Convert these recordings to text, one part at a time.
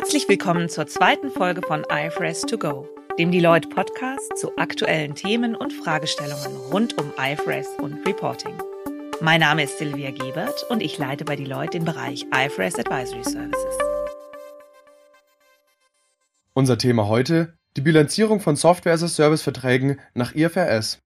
Herzlich willkommen zur zweiten Folge von IFRS to go, dem Deloitte Podcast zu aktuellen Themen und Fragestellungen rund um IFRS und Reporting. Mein Name ist Silvia Gebert und ich leite bei Deloitte den Bereich IFRS Advisory Services. Unser Thema heute: die Bilanzierung von Software-as-a-Service-Verträgen nach IFRS.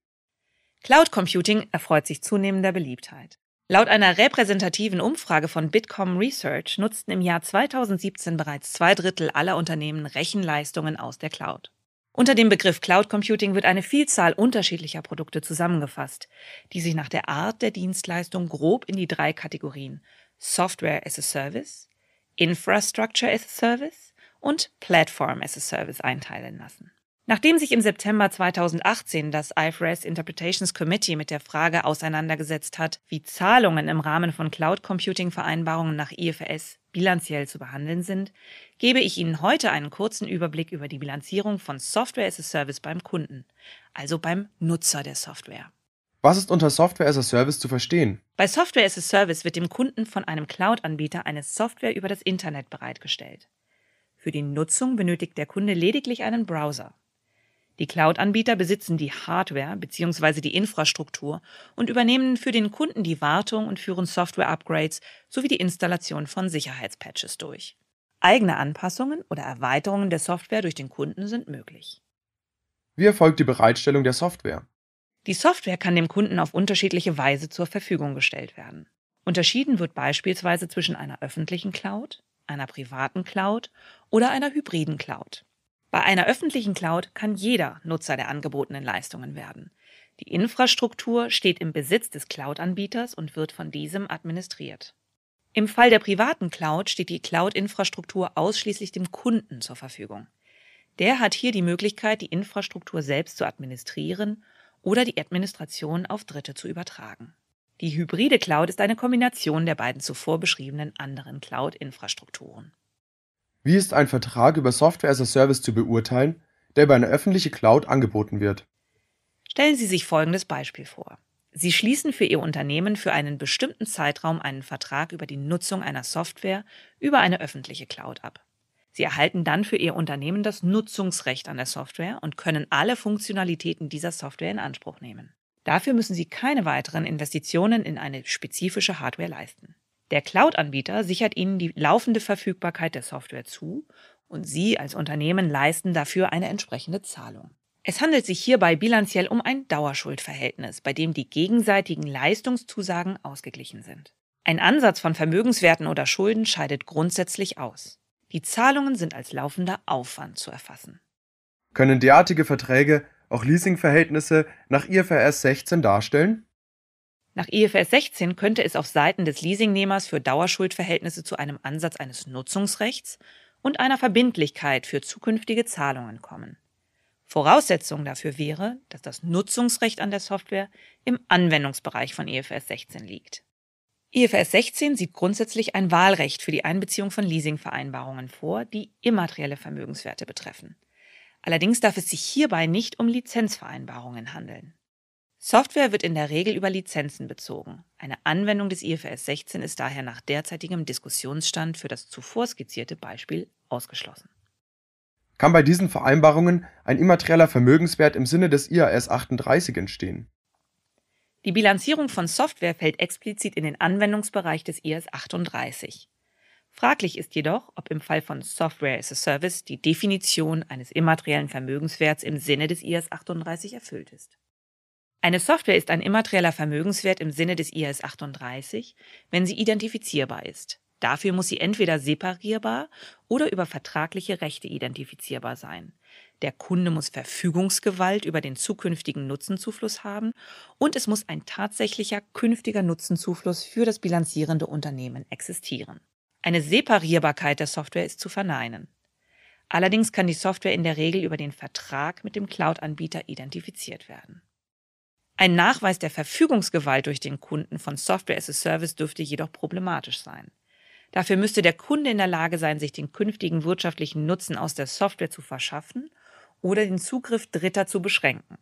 Cloud Computing erfreut sich zunehmender Beliebtheit. Laut einer repräsentativen Umfrage von Bitkom Research nutzten im Jahr 2017 bereits zwei Drittel aller Unternehmen Rechenleistungen aus der Cloud. Unter dem Begriff Cloud Computing wird eine Vielzahl unterschiedlicher Produkte zusammengefasst, die sich nach der Art der Dienstleistung grob in die drei Kategorien Software as a Service, Infrastructure as a Service und Platform as a Service einteilen lassen. Nachdem sich im September 2018 das IFRS Interpretations Committee mit der Frage auseinandergesetzt hat, wie Zahlungen im Rahmen von Cloud Computing Vereinbarungen nach IFRS bilanziell zu behandeln sind, gebe ich Ihnen heute einen kurzen Überblick über die Bilanzierung von Software as a Service beim Kunden, also beim Nutzer der Software. Was ist unter Software as a Service zu verstehen? Bei Software as a Service wird dem Kunden von einem Cloud-Anbieter eine Software über das Internet bereitgestellt. Für die Nutzung benötigt der Kunde lediglich einen Browser. Die Cloud-Anbieter besitzen die Hardware bzw. die Infrastruktur und übernehmen für den Kunden die Wartung und führen Software-Upgrades sowie die Installation von Sicherheitspatches durch. Eigene Anpassungen oder Erweiterungen der Software durch den Kunden sind möglich. Wie erfolgt die Bereitstellung der Software? Die Software kann dem Kunden auf unterschiedliche Weise zur Verfügung gestellt werden. Unterschieden wird beispielsweise zwischen einer öffentlichen Cloud, einer privaten Cloud oder einer hybriden Cloud. Bei einer öffentlichen Cloud kann jeder Nutzer der angebotenen Leistungen werden. Die Infrastruktur steht im Besitz des Cloud-Anbieters und wird von diesem administriert. Im Fall der privaten Cloud steht die Cloud-Infrastruktur ausschließlich dem Kunden zur Verfügung. Der hat hier die Möglichkeit, die Infrastruktur selbst zu administrieren oder die Administration auf Dritte zu übertragen. Die hybride Cloud ist eine Kombination der beiden zuvor beschriebenen anderen Cloud-Infrastrukturen. Wie ist ein Vertrag über Software as a Service zu beurteilen, der über eine öffentliche Cloud angeboten wird? Stellen Sie sich folgendes Beispiel vor. Sie schließen für Ihr Unternehmen für einen bestimmten Zeitraum einen Vertrag über die Nutzung einer Software über eine öffentliche Cloud ab. Sie erhalten dann für Ihr Unternehmen das Nutzungsrecht an der Software und können alle Funktionalitäten dieser Software in Anspruch nehmen. Dafür müssen Sie keine weiteren Investitionen in eine spezifische Hardware leisten. Der Cloud-Anbieter sichert Ihnen die laufende Verfügbarkeit der Software zu und Sie als Unternehmen leisten dafür eine entsprechende Zahlung. Es handelt sich hierbei bilanziell um ein Dauerschuldverhältnis, bei dem die gegenseitigen Leistungszusagen ausgeglichen sind. Ein Ansatz von Vermögenswerten oder Schulden scheidet grundsätzlich aus. Die Zahlungen sind als laufender Aufwand zu erfassen. Können derartige Verträge auch Leasingverhältnisse nach IFRS 16 darstellen? Nach IFRS 16 könnte es auf Seiten des Leasingnehmers für Dauerschuldverhältnisse zu einem Ansatz eines Nutzungsrechts und einer Verbindlichkeit für zukünftige Zahlungen kommen. Voraussetzung dafür wäre, dass das Nutzungsrecht an der Software im Anwendungsbereich von IFRS 16 liegt. IFRS 16 sieht grundsätzlich ein Wahlrecht für die Einbeziehung von Leasingvereinbarungen vor, die immaterielle Vermögenswerte betreffen. Allerdings darf es sich hierbei nicht um Lizenzvereinbarungen handeln. Software wird in der Regel über Lizenzen bezogen. Eine Anwendung des IFRS 16 ist daher nach derzeitigem Diskussionsstand für das zuvor skizzierte Beispiel ausgeschlossen. Kann bei diesen Vereinbarungen ein immaterieller Vermögenswert im Sinne des IAS 38 entstehen? Die Bilanzierung von Software fällt explizit in den Anwendungsbereich des IAS 38. Fraglich ist jedoch, ob im Fall von Software as a Service die Definition eines immateriellen Vermögenswerts im Sinne des IAS 38 erfüllt ist. Eine Software ist ein immaterieller Vermögenswert im Sinne des IAS 38, wenn sie identifizierbar ist. Dafür muss sie entweder separierbar oder über vertragliche Rechte identifizierbar sein. Der Kunde muss Verfügungsgewalt über den zukünftigen Nutzenzufluss haben und es muss ein tatsächlicher künftiger Nutzenzufluss für das bilanzierende Unternehmen existieren. Eine Separierbarkeit der Software ist zu verneinen. Allerdings kann die Software in der Regel über den Vertrag mit dem Cloud-Anbieter identifiziert werden. Ein Nachweis der Verfügungsgewalt durch den Kunden von Software as a Service dürfte jedoch problematisch sein. Dafür müsste der Kunde in der Lage sein, sich den künftigen wirtschaftlichen Nutzen aus der Software zu verschaffen oder den Zugriff Dritter zu beschränken.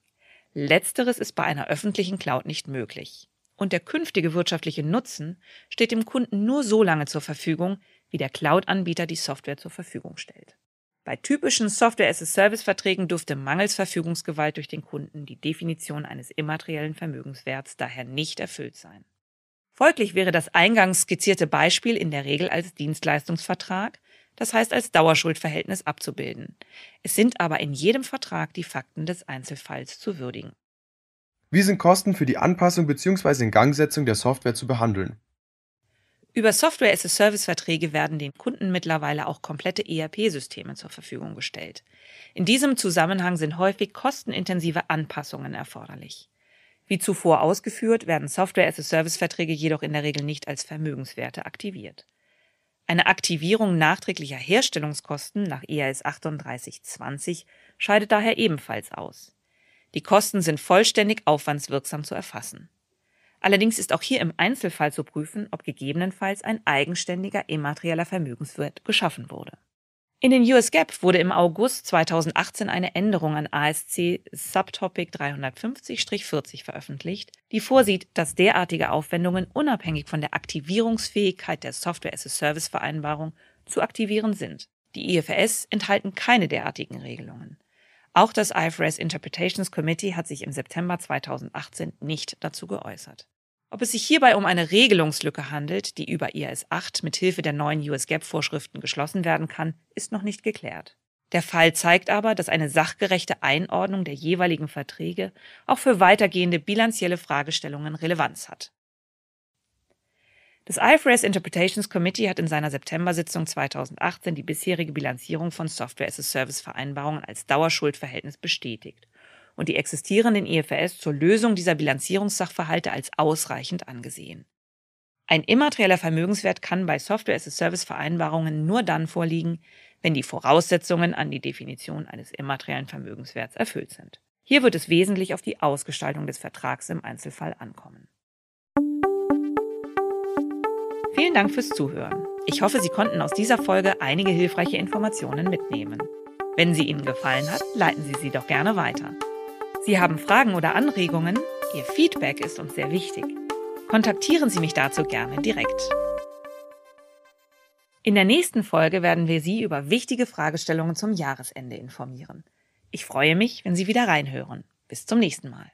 Letzteres ist bei einer öffentlichen Cloud nicht möglich. und der künftige wirtschaftliche Nutzen steht dem Kunden nur so lange zur Verfügung, wie der Cloud-Anbieter die Software zur Verfügung stellt. Bei typischen Software-as-a-Service-Verträgen dürfte mangels Verfügungsgewalt durch den Kunden die Definition eines immateriellen Vermögenswerts daher nicht erfüllt sein. Folglich wäre das eingangs skizzierte Beispiel in der Regel als Dienstleistungsvertrag, das heißt als Dauerschuldverhältnis abzubilden. Es sind aber in jedem Vertrag die Fakten des Einzelfalls zu würdigen. Wie sind Kosten für die Anpassung bzw. Ingangsetzung der Software zu behandeln? Über Software-as-a-Service-Verträge werden den Kunden mittlerweile auch komplette ERP-Systeme zur Verfügung gestellt. In diesem Zusammenhang sind häufig kostenintensive Anpassungen erforderlich. Wie zuvor ausgeführt, werden Software-as-a-Service-Verträge jedoch in der Regel nicht als Vermögenswerte aktiviert. Eine Aktivierung nachträglicher Herstellungskosten nach EAS 3820 scheidet daher ebenfalls aus. Die Kosten sind vollständig aufwandswirksam zu erfassen. Allerdings ist auch hier im Einzelfall zu prüfen, ob gegebenenfalls ein eigenständiger immaterieller Vermögenswert geschaffen wurde. In den US GAAP wurde im August 2018 eine Änderung an ASC Subtopic 350-40 veröffentlicht, die vorsieht, dass derartige Aufwendungen unabhängig von der Aktivierungsfähigkeit der Software-as-a-Service-Vereinbarung zu aktivieren sind. Die IFRS enthalten keine derartigen Regelungen. Auch das IFRS Interpretations Committee hat sich im September 2018 nicht dazu geäußert. Ob es sich hierbei um eine Regelungslücke handelt, die über IAS 8 mit Hilfe der neuen US GAAP Vorschriften geschlossen werden kann, ist noch nicht geklärt. Der Fall zeigt aber, dass eine sachgerechte Einordnung der jeweiligen Verträge auch für weitergehende bilanzielle Fragestellungen Relevanz hat. Das IFRS Interpretations Committee hat in seiner September-Sitzung 2018 die bisherige Bilanzierung von Software-as-a-Service-Vereinbarungen als Dauerschuldverhältnis bestätigt und die existierenden IFRS zur Lösung dieser Bilanzierungssachverhalte als ausreichend angesehen. Ein immaterieller Vermögenswert kann bei Software-as-a-Service-Vereinbarungen nur dann vorliegen, wenn die Voraussetzungen an die Definition eines immateriellen Vermögenswerts erfüllt sind. Hier wird es wesentlich auf die Ausgestaltung des Vertrags im Einzelfall ankommen. Vielen Dank fürs Zuhören. Ich hoffe, Sie konnten aus dieser Folge einige hilfreiche Informationen mitnehmen. Wenn sie Ihnen gefallen hat, leiten Sie sie doch gerne weiter. Sie haben Fragen oder Anregungen? Ihr Feedback ist uns sehr wichtig. Kontaktieren Sie mich dazu gerne direkt. In der nächsten Folge werden wir Sie über wichtige Fragestellungen zum Jahresende informieren. Ich freue mich, wenn Sie wieder reinhören. Bis zum nächsten Mal.